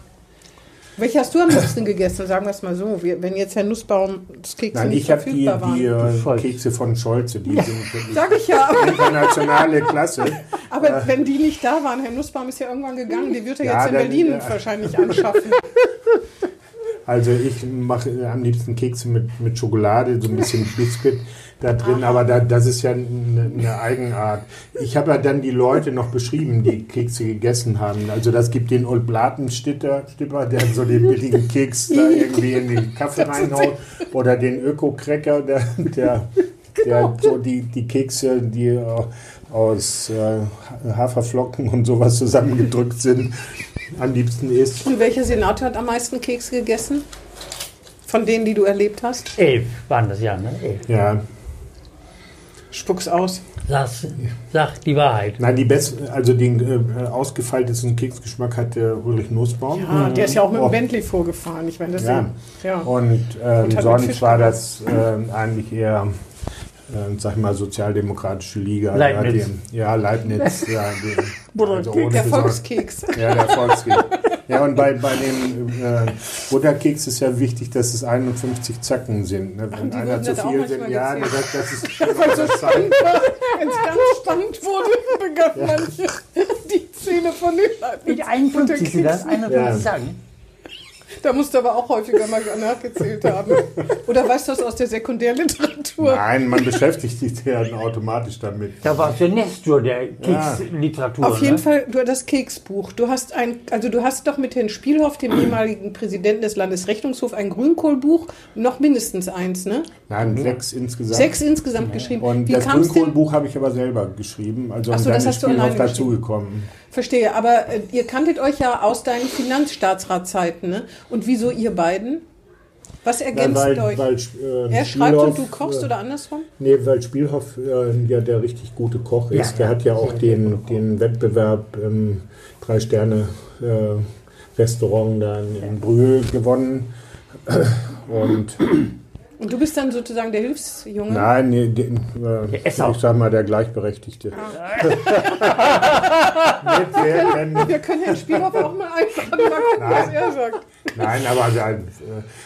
Welche hast du am liebsten gegessen? Sagen wir es mal so. Wir, wenn jetzt Herr Nussbaum das Kekse Nein, nicht ich habe die, verfügbar die waren. äh. Kekse von Scholze, die sind wirklich Sag ich ja. Aber, internationale Klasse. aber wenn die nicht da waren, Herr Nussbaum ist ja irgendwann gegangen, die wird er Ja, jetzt in dann, Berlin äh, wahrscheinlich anschaffen. Also ich mache am liebsten Kekse mit, mit Schokolade, so ein bisschen Biscuit da drin, aber da, das ist ja eine, eine Eigenart. Ich habe ja dann die Leute noch beschrieben, die Kekse gegessen haben. Also das gibt den Old Blatenstipper, Stipper, der so den billigen Keks da irgendwie in den Kaffee reinhaut, oder den Öko-Cracker, der, der, der so die, die Kekse, die äh, aus äh, Haferflocken und sowas zusammengedrückt sind, am liebsten isst. Und welcher Senator hat am meisten Kekse gegessen? Von denen, die du erlebt hast? Elf waren das ja, ne? Elf. Ja, Spuck's aus. Sag's, sag die Wahrheit. Nein, die besten, also den äh, ausgefeiltesten Keksgeschmack hat der Ulrich Nussbaum. Ja, der ist ja auch mit dem Oh. Bentley vorgefahren. Ich meine, das Ja. ja. Und, ähm, Und sonst war das äh, eigentlich eher, äh, sag ich mal, sozialdemokratische Liga. Leibniz. Ja, die, ja Leibniz. ja, die, also Der Volkskeks. Ja, der Volkskeks. Ja, und bei, bei dem äh, Butterkeks ist ja wichtig, dass es 51 Zacken sind. Ne? Wenn einer zu viel sind, ja, gezählt. das, das ist so das Zeichen. Wenn es ganz spannend wurde, begannen manche die Zähne von den Mit 51 sind das, 51 Ja. sagen. Da musst du aber auch häufiger mal nachgezählt haben. Oder weißt du das aus der Sekundärliteratur? Nein, man beschäftigt sich ja automatisch damit. Da war der Nestor der Keksliteratur. Auf jeden ne? Fall, du das Keksbuch. Du hast ein, also du hast doch mit Herrn Spielhoff, dem ehemaligen Präsidenten des Landesrechnungshofs, ein Grünkohlbuch, noch mindestens eins, ne? Nein, sechs insgesamt. Sechs insgesamt geschrieben. Und Wie das? Grünkohlbuch habe ich aber selber geschrieben. Also Ach so, das ist hast du Spielhoff alleine dazugekommen. Verstehe, aber äh, ihr kanntet euch ja aus deinen Finanzstaatsratzeiten, ne? Und wieso ihr beiden? Was ergänzt weil, euch? weil, äh, er schreibt und du Spielhoff, kochst äh, oder andersrum? Nee, weil Spielhoff äh, ja der richtig gute Koch ist. Ja, der ja. hat ja auch den, den Wettbewerb im Drei-Sterne-Restaurant da in, in Brühl gewonnen. Und Und du bist dann sozusagen der Hilfsjunge? nein, nee, de, äh, ich sag mal der Gleichberechtigte. Mit der- Wir können Herrn Spielhoff auch mal einladen, mal was er sagt. Nein, aber also, äh,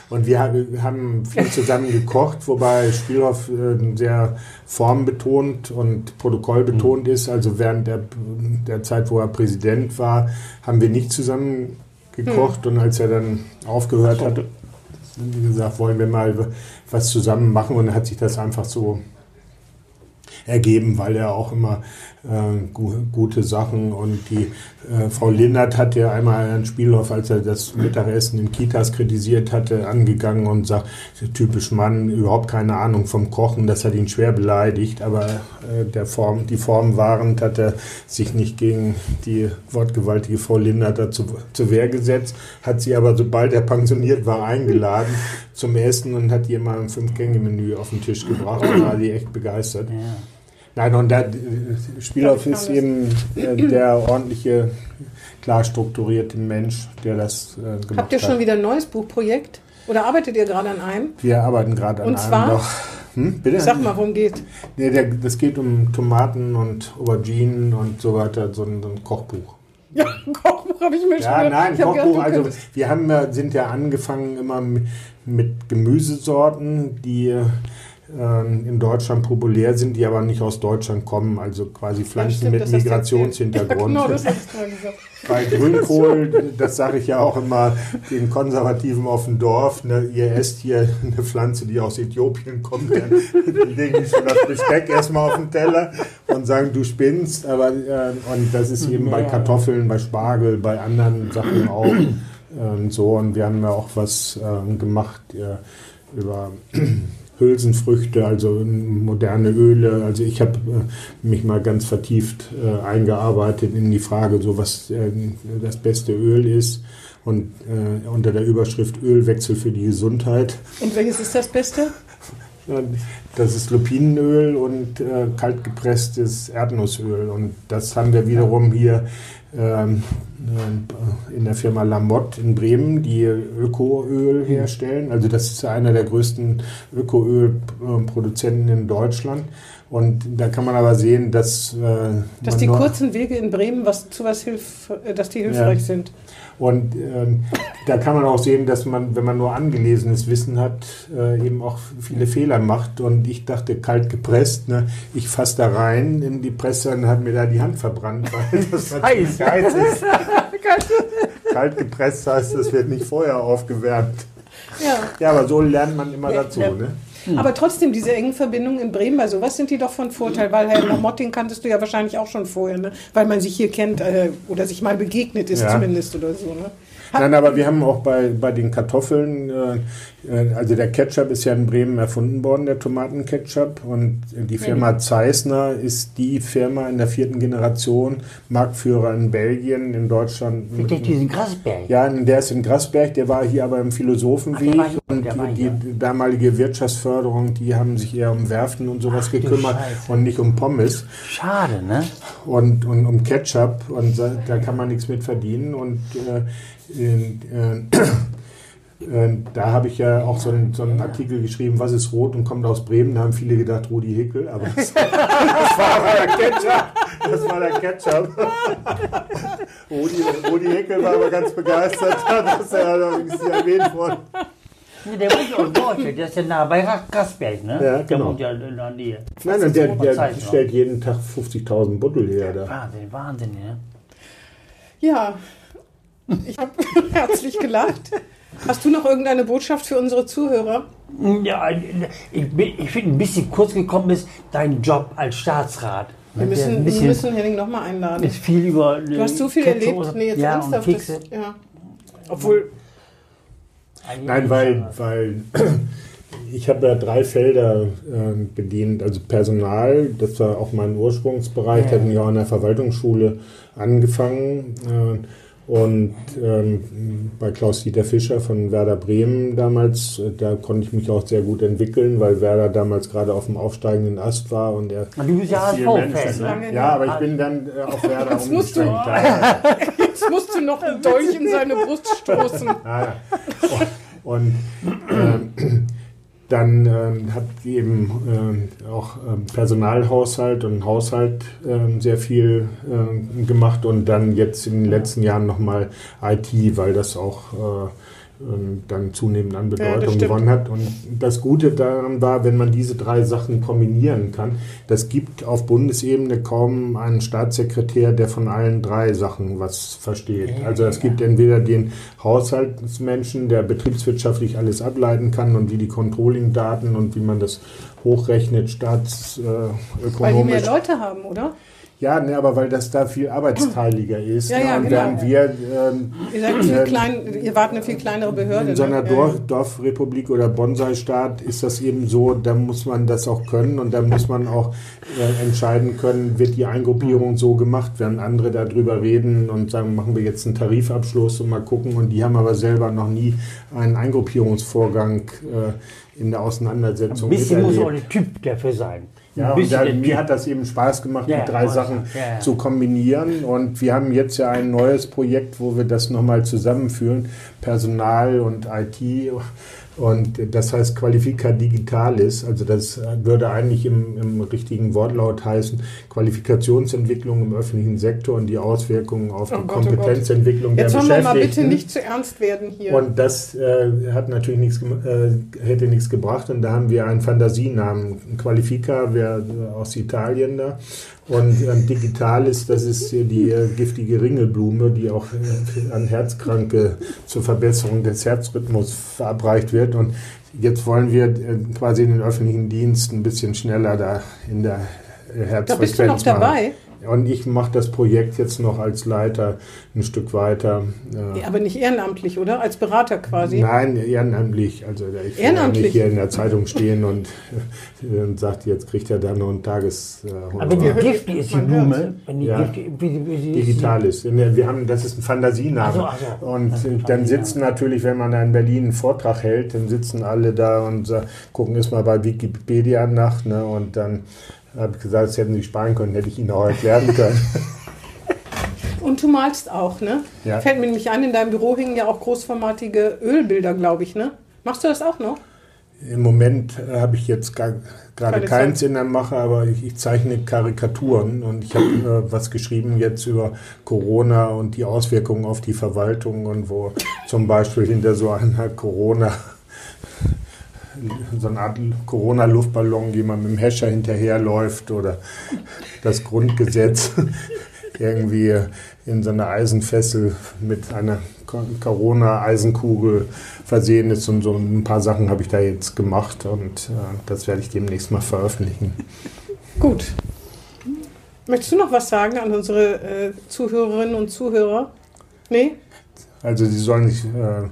und wir haben- haben viel zusammen gekocht, wobei Spielhoff äh, sehr formbetont und protokollbetont ist. Also während der, der Zeit, wo er Präsident war, haben wir nicht zusammen gekocht und als er dann aufgehört hat, wir gesagt, wollen wir mal was zusammen machen? Und dann hat sich das einfach so ergeben, weil er auch immer äh, gu gute Sachen und die äh, Frau Lindert hat ja einmal Herrn Spielhoff, als er das Mittagessen in Kitas kritisiert hatte, angegangen und sagt, typisch Mann, überhaupt keine Ahnung vom Kochen, das hat ihn schwer beleidigt, aber äh, der Form, die Form wahrend hat er sich nicht gegen die wortgewaltige Frau Lindert dazu zur Wehr gesetzt, hat sie aber, sobald er pensioniert war, eingeladen zum Essen und hat ihr mal ein Fünf-Gänge-Menü auf den Tisch gebracht und war die echt begeistert. Ja. Nein, und der Spielhoff ist eben äh, der ordentliche, klar strukturierte Mensch, der das äh, gemacht Habt ihr schon hat. wieder ein neues Buchprojekt? Oder arbeitet ihr gerade an einem? Wir arbeiten gerade an Und zwar? einem noch. Hm, bitte? Sag mal, worum geht. Nee, der, das geht um Tomaten und Auberginen und so weiter, so ein, so ein Kochbuch. Ja, ein Kochbuch habe ich mir schon Ja, gedacht. nein, Ich gedacht, Kochbuch. du Also wir haben sind ja angefangen immer mi- mit Gemüsesorten, die ähm, in Deutschland populär sind, die aber nicht aus Deutschland kommen. Also quasi Ja, Pflanzen stimmt, mit. Migrationshintergrund. Ja, genau, das hast du gesagt. Bei Grünkohl, das sage ich ja auch immer den Konservativen auf dem Dorf, ne, ihr esst hier eine Pflanze, die aus Äthiopien kommt, dann legen die schon das Besteck erstmal auf den Teller und sagen, du spinnst. Aber äh, und das ist eben bei Kartoffeln, bei Spargel, bei anderen Sachen auch ähm, so. Und wir haben ja auch was ähm, gemacht äh, über Hülsenfrüchte, also moderne Öle. Also ich habe äh, mich mal ganz vertieft äh, eingearbeitet in die Frage, so was äh, das beste Öl ist. Und äh, unter der Überschrift Ölwechsel für die Gesundheit. Und welches ist das Beste? Das ist Lupinenöl und äh, kaltgepresstes Erdnussöl. Und das haben wir wiederum hier in der Firma Lamotte in Bremen, die Ökoöl herstellen. Also das ist einer der größten Ökoölproduzenten in Deutschland. Und da kann man aber sehen, dass, äh, Dass die kurzen Wege in Bremen was zu was hilf, dass die hilfreich Ja. sind. Und ähm, da kann man auch sehen, dass man, wenn man nur angelesenes Wissen hat, äh, eben auch viele Fehler macht. Und ich dachte, kalt gepresst, ne? ich fasse da rein in die Presse und hat mir da die Hand verbrannt, weil das Heiß. ist. kalt gepresst heißt, das wird nicht vorher aufgewärmt. Ja. Ja, aber so lernt man immer dazu. ja. Ne? Aber trotzdem, diese engen Verbindungen in Bremen, bei sowas sind die doch von Vorteil, weil Herr den kanntest du ja wahrscheinlich auch schon vorher, ne? weil man sich hier kennt äh, oder sich mal begegnet ist Ja. zumindest oder so. Ne? Nein, aber wir haben auch bei, bei den Kartoffeln, äh, äh, also der Ketchup ist ja in Bremen erfunden worden, der Tomatenketchup. Und die Firma Zeissner ist die Firma in der vierten Generation, Marktführer in Belgien, in Deutschland. Mit mit- diesen Grasberg. ja, der ist in Grasberg, der war hier aber im Philosophenweg. Ach, und die, die damalige Wirtschaftsförderung, die haben sich eher um Werften und sowas du gekümmert und nicht um Pommes Schade, ne? und, und um Ketchup und da, da kann man nichts mit verdienen und äh, äh, äh, da habe ich ja auch so einen, so einen Artikel geschrieben, was ist rot und kommt aus Bremen. Da haben viele gedacht, Rudi Hickel, aber das, das war der Ketchup. Das war der Ketchup. Rudi, Rudi Hickel war aber ganz begeistert, dass er da irgendwie erwähnt wurde. Nee, Der wohnt ja Deutschland, der ist ja nah bei Grasberg, ne? Ja, Der genau. wohnt ja in der Nähe. Nein, und der, der Zeit noch. stellt jeden Tag 50.000 Buttel her. Da. Wahnsinn, Wahnsinn, ne? Ja, ich habe herzlich gelacht. Hast du noch irgendeine Botschaft für unsere Zuhörer? Ja, ich, bin- ich finde ein bisschen kurz gekommen ist dein Job als Staatsrat. Wir müssen, ein wir bisschen müssen Henning nochmal einladen. ist viel über. Du hast so viel erlebt. Nee, jetzt ja, ernsthaft. Und Das, Kekse. ja. Obwohl, Nein, weil, weil ich habe ja drei Felder äh, bedient. Also Personal, das war auch mein Ursprungsbereich, da Ja. bin ich auch an der Verwaltungsschule angefangen. Äh, und ähm, bei Klaus-Dieter Fischer von Werder Bremen damals, äh, da konnte ich mich auch sehr gut entwickeln, weil Werder damals gerade auf dem aufsteigenden Ast war und er Und du bist ja HSV-Fan, Menschen- ne? Ja, aber ich bin dann äh, auf Werder Jetzt musst du-. Ja. jetzt musst du noch einen Dolch in seine Brust stoßen. Ah, ja. Und äh, dann äh, hat eben äh, auch ähm, Personalhaushalt und Haushalt äh, sehr viel äh, gemacht und dann jetzt in den letzten Jahren nochmal IT, weil das auch äh, ähm, dann zunehmend an Bedeutung Ja, gewonnen hat. Und das Gute daran war, wenn man diese drei Sachen kombinieren kann, das gibt auf Bundesebene kaum einen Staatssekretär, der von allen drei Sachen was versteht. Also es gibt entweder den Haushaltsmenschen, der betriebswirtschaftlich alles ableiten kann und wie die Controlling-Daten und wie man das hochrechnet, staatsökonomisch. Weil die mehr Leute haben, oder? Ja, ne, aber weil das da viel arbeitsteiliger ist. Ja, ne, ja, und genau. während wir ähm, Ihr, seid viel Ähm, klein, ihr wart eine viel kleinere Behörde. in so einer ne? Dorf, Dorfrepublik oder Bonsai-Staat ist das eben so, da muss man das auch können und da muss man auch äh, entscheiden können, wird die Eingruppierung so gemacht, während andere darüber reden und sagen, machen wir jetzt einen Tarifabschluss und mal gucken und die haben aber selber noch nie einen Eingruppierungsvorgang äh, in der Auseinandersetzung Ein bisschen muss auch der Typ dafür sein. Ja, und der mir hat das eben Spaß gemacht, Ja, die drei Sachen ja, ja. zu kombinieren. Und wir haben jetzt ja ein neues Projekt, wo wir das nochmal zusammenführen, Personal und IT. Und das heißt Qualifica Digitalis. Also das würde eigentlich im, im richtigen Wortlaut heißen Qualifikationsentwicklung im öffentlichen Sektor und die Auswirkungen auf Oh die Gott, oh. Kompetenzentwicklung Jetzt der wollen wir mal bitte Beschäftigten. nicht zu ernst werden hier. Und das äh, hat natürlich nichts, äh, hätte nichts gebracht. Und da haben wir einen Fantasienamen. Qualifica wäre aus Italien da. Und ähm, Digitalis, das ist hier die äh, giftige Ringelblume, die auch äh, an Herzkranke zur Verbesserung des Herzrhythmus verabreicht wird. Und jetzt wollen wir äh, quasi den öffentlichen Dienst ein bisschen schneller da in der Herzfrequenz da bist du noch machen. dabei. Und ich mache das Projekt jetzt noch als Leiter ein Stück weiter. Äh, Ja, aber nicht ehrenamtlich, oder? Als Berater quasi. Nein, ehrenamtlich. Also ich Ehrenamtlich? nicht hier in der Zeitung stehen und, und sagt, jetzt kriegt er da noch ein Tages. Äh, Aber die giftig ist die Blume. Wenn die Ja. giftig, wie, Digital ist. Wir haben, das ist ein Fantasienamen. Ach so, so. Und ein dann sitzen natürlich, wenn man da in Berlin einen Vortrag hält, dann sitzen alle da und gucken erstmal bei Wikipedia nach. Ne? Und dann habe ich gesagt, das hätten sie sparen können, hätte ich ihnen auch erklären können. Und du malst auch, ne? Ja. Fällt mir nämlich ein, in deinem Büro hingen ja auch großformatige Ölbilder, glaube ich, ne? Machst du das auch noch? Im Moment habe ich jetzt gerade keins in der Mache, aber ich, ich zeichne Karikaturen und ich habe äh, was geschrieben jetzt über Corona und die Auswirkungen auf die Verwaltung und wo zum Beispiel hinter so einer Corona so eine Art Corona-Luftballon, wie man mit dem Hescher hinterherläuft oder das Grundgesetz irgendwie in so einer Eisenfessel mit einer Co- Corona-Eisenkugel versehen ist und so ein paar Sachen habe ich da jetzt gemacht und äh, das werde ich demnächst mal veröffentlichen. Gut. Möchtest du noch was sagen an unsere äh, Zuhörerinnen und Zuhörer? Nee? Also sie sollen sich, äh,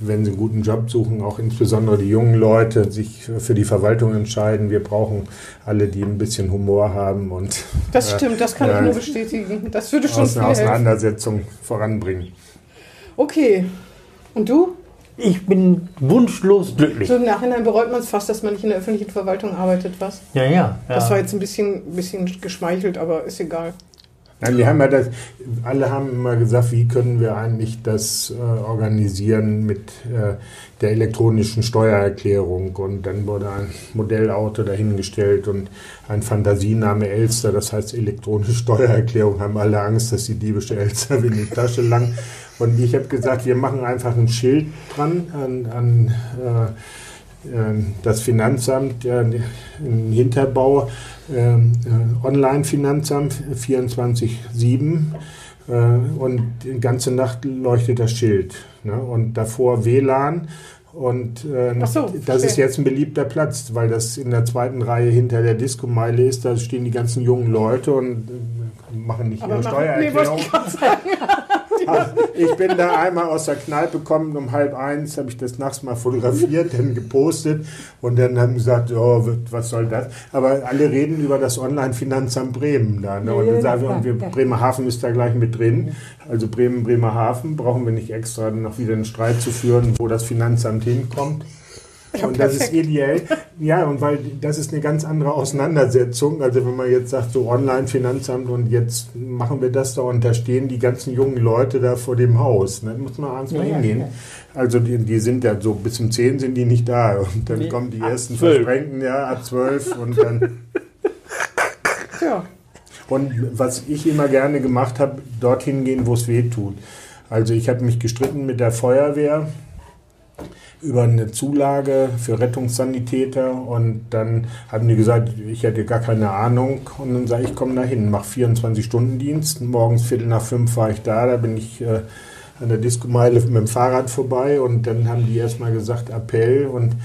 wenn sie einen guten Job suchen, auch insbesondere die jungen Leute, sich für die Verwaltung entscheiden. Wir brauchen alle, die ein bisschen Humor haben und Das äh, stimmt, das kann ich äh, nur bestätigen. Das würde schon aus viel einer helfen. Auseinandersetzung voranbringen. Okay. Und du? Ich bin wunschlos glücklich. So im Nachhinein bereut man es fast, dass man nicht in der öffentlichen Verwaltung arbeitet, was? Ja, ja. ja. Das war jetzt ein bisschen, bisschen geschmeichelt, aber ist egal. Nein, wir haben ja das, alle haben immer gesagt, wie können wir eigentlich das äh, organisieren mit äh, der elektronischen Steuererklärung. Und dann wurde ein Modellauto dahingestellt und ein Fantasiename Elster, das heißt elektronische Steuererklärung, haben alle Angst, dass die diebische Elster in die Tasche lang. Und ich habe gesagt, wir machen einfach ein Schild dran an, an äh, äh, das Finanzamt im Hinterbau, Online-Finanzamt 24-7 äh, und die ganze Nacht leuchtet das Schild. Ne? Und davor WLAN. Und äh, so, das ist jetzt ein beliebter Platz, weil das in der zweiten Reihe hinter der Disco-Meile ist. Da stehen die ganzen jungen Leute und äh, machen nicht Aber ihre machen- nee, Steuererklärung. ich ich bin da einmal aus der Kneipe gekommen, um halb eins habe ich das nachts mal fotografiert, dann gepostet und dann haben gesagt, oh, was soll das? Aber alle reden über das Online-Finanzamt Bremen da. Ne? Und, dann sagen wir, und wir, Bremerhaven ist da gleich mit drin. Also Bremen, Bremerhaven brauchen wir nicht extra noch wieder einen Streit zu führen, wo das Finanzamt hinkommt. Ja, und das ist ideell. Ja, und weil das ist eine ganz andere Auseinandersetzung. Also wenn man jetzt sagt, so Online-Finanzamt und jetzt machen wir das da und da stehen die ganzen jungen Leute da vor dem Haus. Ne? Muss man abends Ja, mal hingehen. ja. Also die, die sind ja so bis um 10 sind die nicht da. Und dann Nee, kommen die ersten 12. Versprengten, ja, ab 12 und dann. Ja. Und was ich immer gerne gemacht habe, dorthin gehen, wo es weh tut. Also ich habe mich gestritten mit der Feuerwehr über eine Zulage für Rettungssanitäter und dann haben die gesagt, ich hätte gar keine Ahnung. Und dann sage ich, komme da hin, mache 24-Stunden-Dienst, morgens Viertel nach fünf war ich da, da bin ich äh, an der Disco-Meile mit dem Fahrrad vorbei. Und dann haben die erstmal gesagt, Appell. Und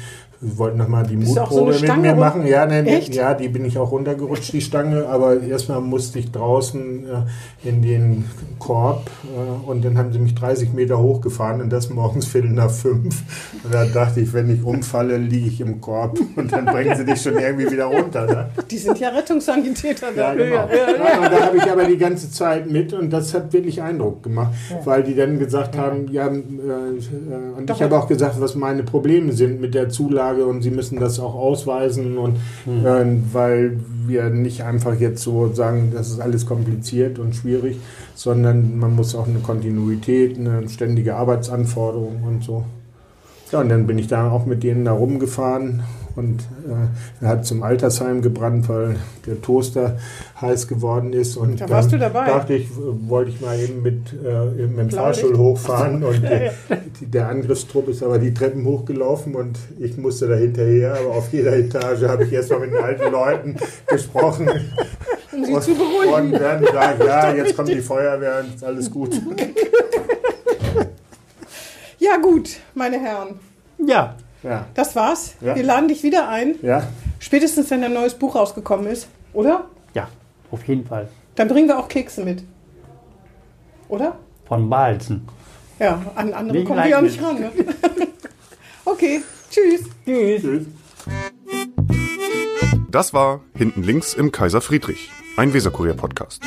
wollten nochmal die Bist so Mutprobe eine mit mir machen. Ja, ne, Echt? ja, die bin ich auch runtergerutscht, die Stange, aber erstmal musste ich draußen äh, in den Korb äh, und dann haben sie mich 30 Meter hochgefahren und das morgens Viertel nach fünf. Und da dachte ich, wenn ich umfalle, liege ich im Korb und dann bringen sie dich schon irgendwie wieder runter. Ne? Die sind ja Rettungssanitäter. Ja, da. genau. Ja, und da habe ich aber die ganze Zeit mit und das hat wirklich Eindruck gemacht, weil die dann gesagt haben, ja, äh, äh, und Doch. ich habe auch gesagt, was meine Probleme sind mit der Zulage und sie müssen das auch ausweisen und äh, weil wir nicht einfach jetzt so sagen, das ist alles kompliziert und schwierig, sondern man muss auch eine Kontinuität, eine ständige Arbeitsanforderung und so. Ja, und dann bin ich da auch mit denen da rumgefahren und äh, er hat zum Altersheim gebrannt, weil der Toaster heiß geworden ist. Und Da warst dann du dabei. dachte ich, wollte ich mal eben mit, äh, eben mit dem. Fahrstuhl hochfahren und die, der Angriffstrupp ist aber die Treppen hochgelaufen und ich musste da hinterher, aber auf jeder Etage habe ich erst mal mit den alten Leuten gesprochen. Um sie und, zu beruhigen. Und dann gesagt, ja, jetzt kommt die Feuerwehr und ist alles gut. Ja, gut, meine Herren. Ja, Ja, Das war's. Ja. Wir laden dich wieder ein. ja. Spätestens, wenn ein neues Buch rausgekommen ist. Oder? ja, auf jeden Fall. Dann bringen wir auch Kekse mit. Oder? Von Balzen. Ja, an andere Wegen kommen wir auch nicht ran. Ne? okay, tschüss. Tschüss. Tschüss. Das war Hinten links im Kaiser Friedrich, ein Weserkurier-Podcast.